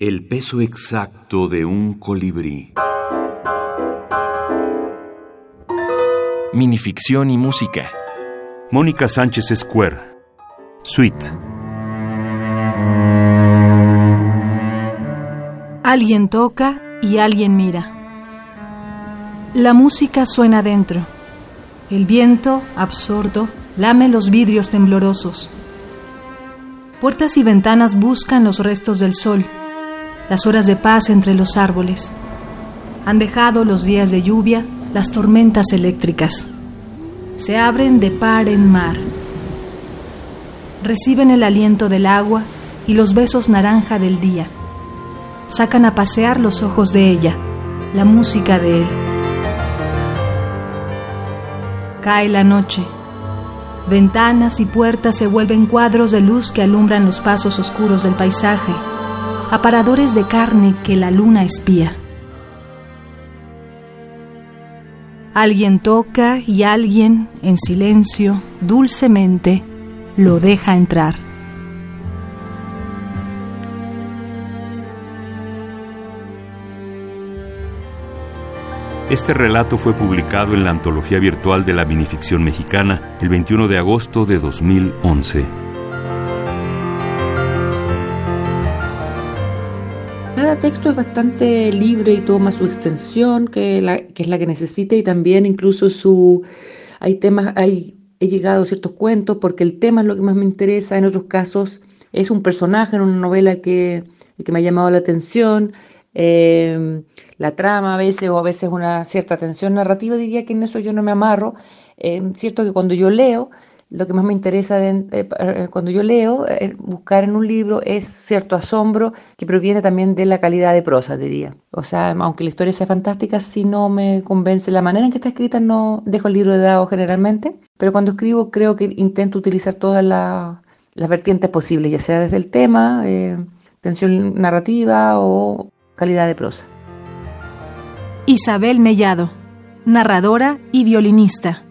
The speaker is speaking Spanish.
El peso exacto de un colibrí. Minificción y música. Mónica Sánchez Square. Suite. Alguien toca y alguien mira. La música suena dentro. El viento, absorto, lame los vidrios temblorosos. Puertas y ventanas buscan los restos del sol, las horas de paz entre los árboles. Han dejado los días de lluvia, las tormentas eléctricas. Se abren de par en mar. Reciben el aliento del agua y los besos naranja del día. Sacan a pasear los ojos de ella, la música de él. Cae la noche. Ventanas y puertas se vuelven cuadros de luz que alumbran los pasos oscuros del paisaje, aparadores de carne que la luna espía. Alguien toca y alguien, en silencio, dulcemente, lo deja entrar. Este relato fue publicado en la antología virtual de la minificción mexicana el 21 de agosto de 2011. Cada texto es bastante libre y toma su extensión, que, es la que necesita, y también incluso su hay temas, he llegado a ciertos cuentos porque el tema es lo que más me interesa. En otros casos es un personaje en una novela que, que me ha llamado la atención eh, la trama a veces o a veces una cierta tensión narrativa, diría que en eso yo no me amarro. Eh, cierto que cuando yo leo, lo que más me interesa eh, eh, cuando yo leo, buscar en un libro es cierto asombro que proviene también de la calidad de prosa, diría. O sea, aunque la historia sea fantástica, si no me convence la manera en que está escrita, no dejo el libro de lado generalmente. Pero cuando escribo creo que intento utilizar todas las vertientes posibles, ya sea desde el tema, tensión narrativa o calidad de prosa. Isabel Mellado, narradora y violinista.